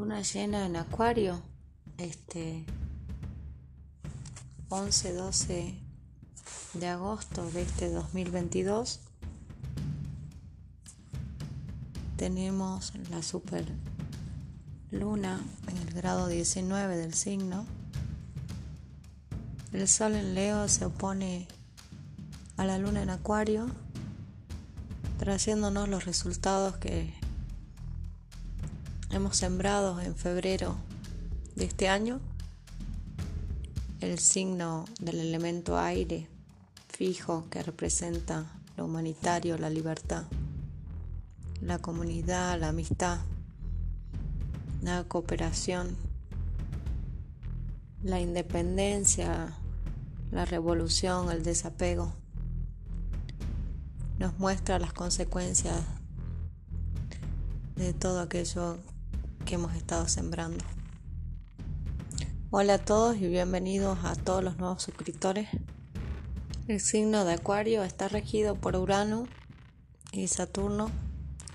luna llena en Acuario, este 11-12 de agosto de este 2022. Tenemos la super luna en el grado 19 del signo. El sol en Leo se opone a la luna en Acuario, trayéndonos los resultados que hemos sembrado en febrero de este año el signo del elemento aire fijo que representa lo humanitario, la libertad, la comunidad, la amistad, la cooperación, la independencia, la revolución, el desapego. Nos muestra las consecuencias de todo aquello que hemos estado sembrando. Hola a todos y bienvenidos a todos los nuevos suscriptores. El signo de Acuario está regido por Urano y Saturno.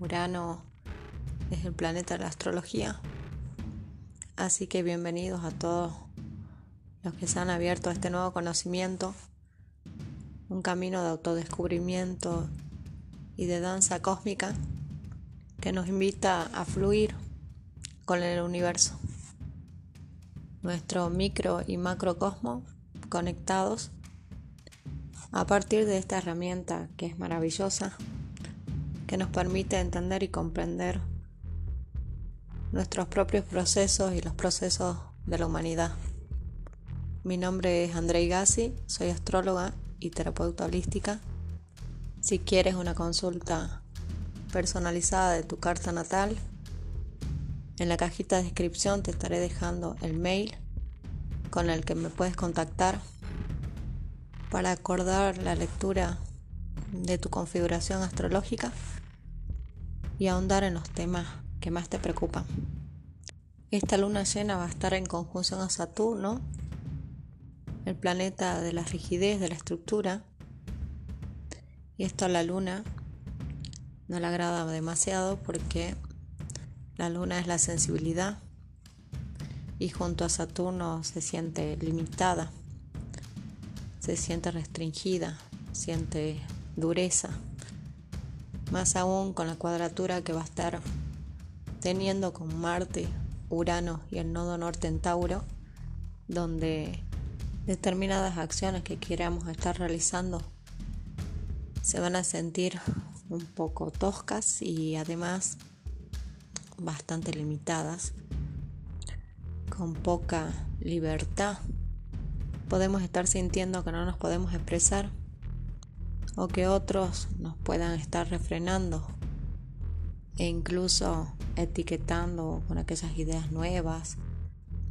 Urano es el planeta de la astrología. Así que bienvenidos a todos los que se han abierto a este nuevo conocimiento, un camino de autodescubrimiento y de danza cósmica que nos invita a fluir con el universo. Nuestro micro y macrocosmo conectados a partir de esta herramienta que es maravillosa, que nos permite entender y comprender nuestros propios procesos y los procesos de la humanidad. Mi nombre es Andrei Gassi, soy astróloga y terapeuta holística. Si quieres una consulta personalizada de tu carta natal, en la cajita de descripción te estaré dejando el mail con el que me puedes contactar para acordar la lectura de tu configuración astrológica y ahondar en los temas que más te preocupan. Esta luna llena va a estar en conjunción a Saturno, el planeta de la rigidez de la estructura, y esto a la luna no le agrada demasiado porque la luna es la sensibilidad y junto a Saturno se siente limitada, se siente restringida, siente dureza, más aún con la cuadratura que va a estar teniendo con Marte, Urano y el nodo norte en Tauro, donde determinadas acciones que queramos estar realizando se van a sentir un poco toscas y además bastante limitadas, con poca libertad. Podemos estar sintiendo que no nos podemos expresar o que otros nos puedan estar refrenando e incluso etiquetando con aquellas ideas nuevas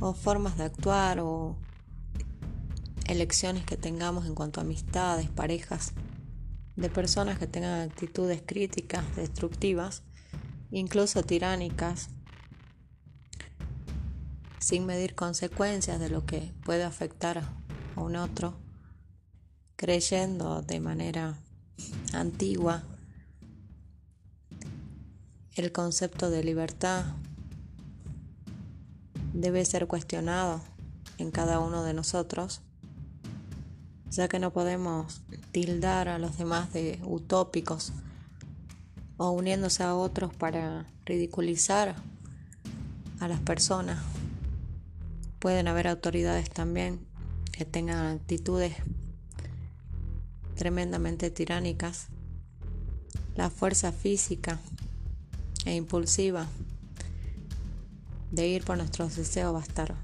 o formas de actuar o elecciones que tengamos en cuanto a amistades, parejas, de personas que tengan actitudes críticas, destructivas incluso tiránicas, sin medir consecuencias de lo que puede afectar a un otro, creyendo de manera antigua el concepto de libertad debe ser cuestionado en cada uno de nosotros, ya que no podemos tildar a los demás de utópicos o uniéndose a otros para ridiculizar a las personas. Pueden haber autoridades también que tengan actitudes tremendamente tiránicas. La fuerza física e impulsiva de ir por nuestros deseos va a estar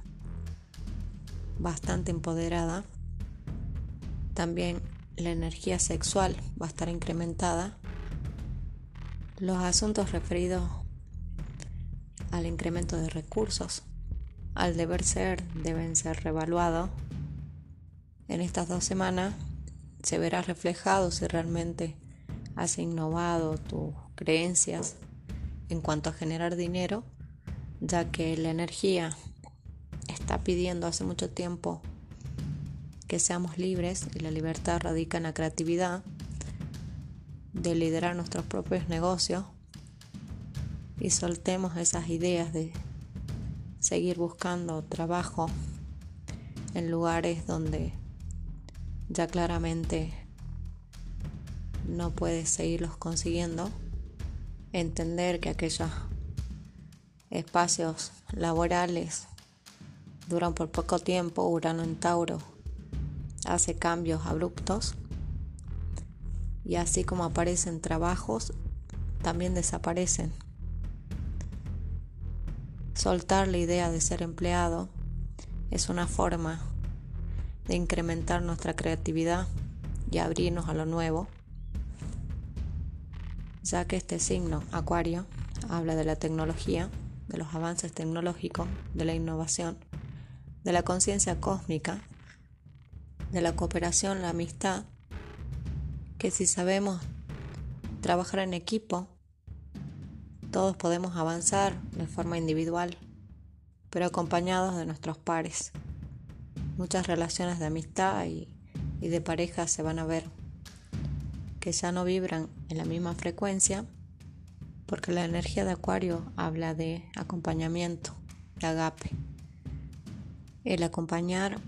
bastante empoderada. También la energía sexual va a estar incrementada los asuntos referidos al incremento de recursos, al deber ser, deben ser revaluados. En estas dos semanas se verá reflejado si realmente has innovado tus creencias en cuanto a generar dinero, ya que la energía está pidiendo hace mucho tiempo que seamos libres y la libertad radica en la creatividad de liderar nuestros propios negocios y soltemos esas ideas de seguir buscando trabajo en lugares donde ya claramente no puedes seguirlos consiguiendo, entender que aquellos espacios laborales duran por poco tiempo, Urano en Tauro hace cambios abruptos y así como aparecen trabajos, también desaparecen. Soltar la idea de ser empleado es una forma de incrementar nuestra creatividad y abrirnos a lo nuevo, ya que este signo, Acuario, habla de la tecnología, de los avances tecnológicos, de la innovación, de la conciencia cósmica, de la cooperación, la amistad, que si sabemos trabajar en equipo, todos podemos avanzar de forma individual, pero acompañados de nuestros pares. Muchas relaciones de amistad y, de pareja se van a ver que ya no vibran en la misma frecuencia porque la energía de Acuario habla de acompañamiento, de agape. El acompañar,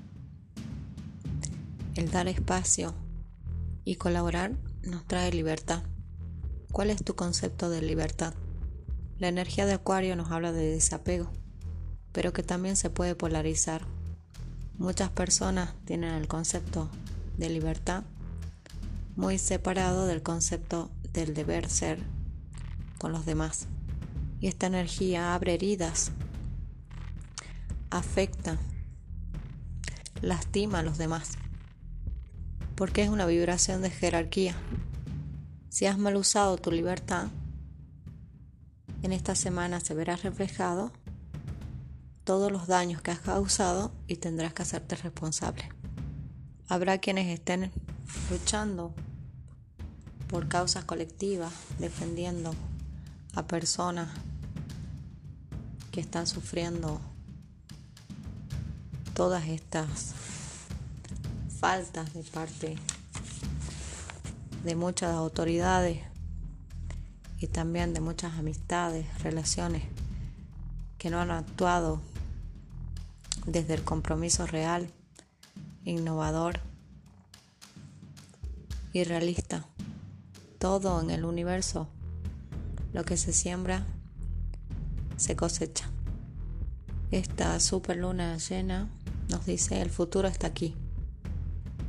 el dar espacio y colaborar nos trae libertad. ¿Cuál es tu concepto de libertad? La energía de Acuario nos habla de desapego, pero que también se puede polarizar. Muchas personas tienen el concepto de libertad muy separado del concepto del deber ser con los demás. Y esta energía abre heridas, afecta, lastima a los demás, porque es una vibración de jerarquía. Si has mal usado tu libertad, en esta semana se verá reflejado todos los daños que has causado y tendrás que hacerte responsable. Habrá quienes estén luchando por causas colectivas, defendiendo a personas que están sufriendo todas estas faltas de parte de muchas autoridades y también de muchas amistades, relaciones que no han actuado desde el compromiso real, innovador y realista. Todo en el universo, lo que se siembra, se cosecha. Esta super luna llena nos dice el futuro está aquí.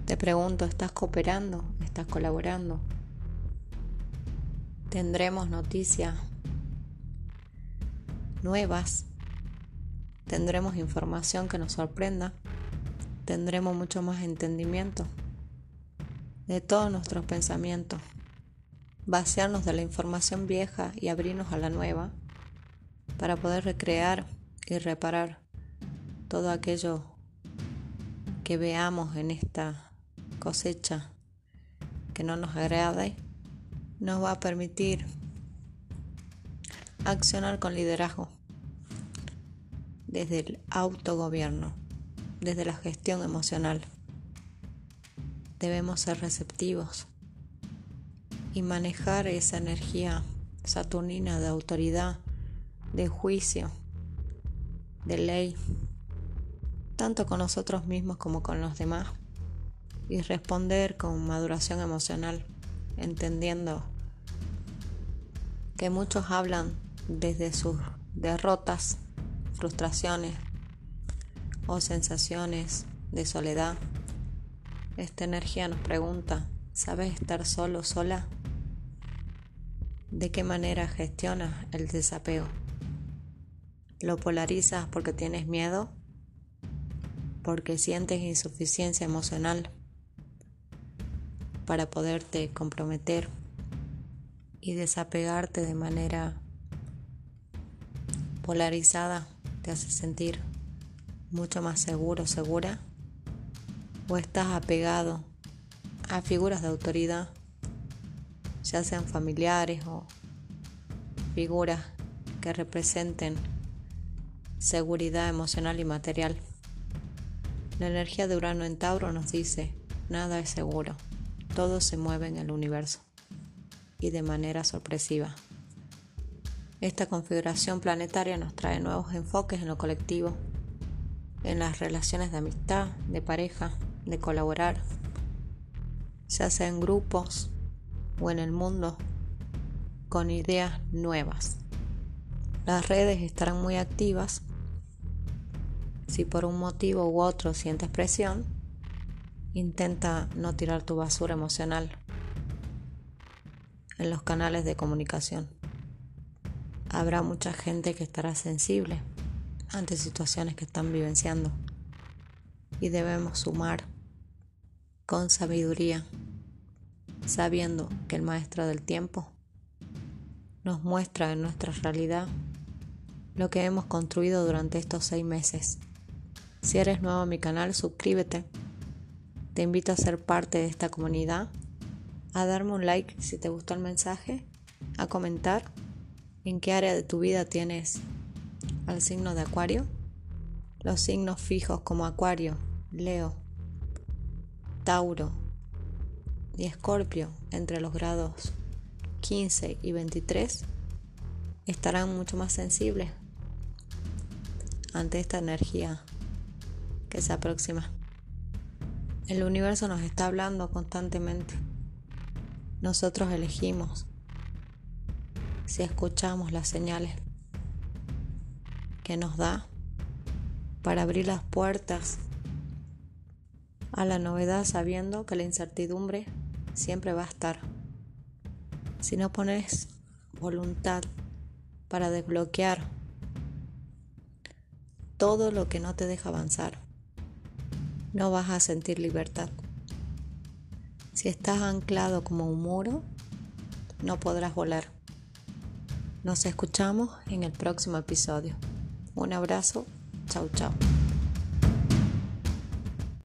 Te pregunto, ¿estás cooperando? ¿Estás colaborando? tendremos noticias nuevas, tendremos información que nos sorprenda, tendremos mucho más entendimiento de todos nuestros pensamientos, vaciarnos de la información vieja y abrirnos a la nueva para poder recrear y reparar todo aquello que veamos en esta cosecha que no nos agrade nos va a permitir accionar con liderazgo desde el autogobierno, desde la gestión emocional. Debemos ser receptivos y manejar esa energía saturnina de autoridad, de juicio, de ley, tanto con nosotros mismos como con los demás, y responder con maduración emocional entendiendo que muchos hablan desde sus derrotas, frustraciones o sensaciones de soledad. Esta energía nos pregunta, ¿sabes estar solo, sola? ¿De qué manera gestionas el desapego? ¿Lo polarizas porque tienes miedo? ¿Porque sientes insuficiencia emocional? Para poderte comprometer y desapegarte de manera polarizada te hace sentir mucho más seguro, segura, o estás apegado a figuras de autoridad, ya sean familiares o figuras que representen seguridad emocional y material. La energía de Urano en Tauro nos dice, nada es seguro. Todo se mueve en el universo y de manera sorpresiva. Esta configuración planetaria nos trae nuevos enfoques en lo colectivo, en las relaciones de amistad, de pareja, de colaborar, ya sea en grupos o en el mundo, con ideas nuevas. Las redes estarán muy activas. Si por un motivo u otro sientes presión, intenta no tirar tu basura emocional en los canales de comunicación. Habrá mucha gente que estará sensible ante situaciones que están vivenciando y debemos sumar con sabiduría, sabiendo que el maestro del tiempo nos muestra en nuestra realidad lo que hemos construido durante estos seis meses. Si eres nuevo en mi canal, suscríbete. Te invito a ser parte de esta comunidad, a darme un like si te gustó el mensaje, a comentar en qué área de tu vida tienes al signo de Acuario. Los signos fijos como Acuario, Leo, Tauro y Escorpio entre los grados 15 y 23 estarán mucho más sensibles ante esta energía que se aproxima. El universo nos está hablando constantemente. Nosotros elegimos si escuchamos las señales que nos da para abrir las puertas a la novedad sabiendo que la incertidumbre siempre va a estar. Si no pones voluntad para desbloquear todo lo que no te deja avanzar, no vas a sentir libertad. Si estás anclado como un muro, no podrás volar. Nos escuchamos en el próximo episodio. Un abrazo. Chau, chau.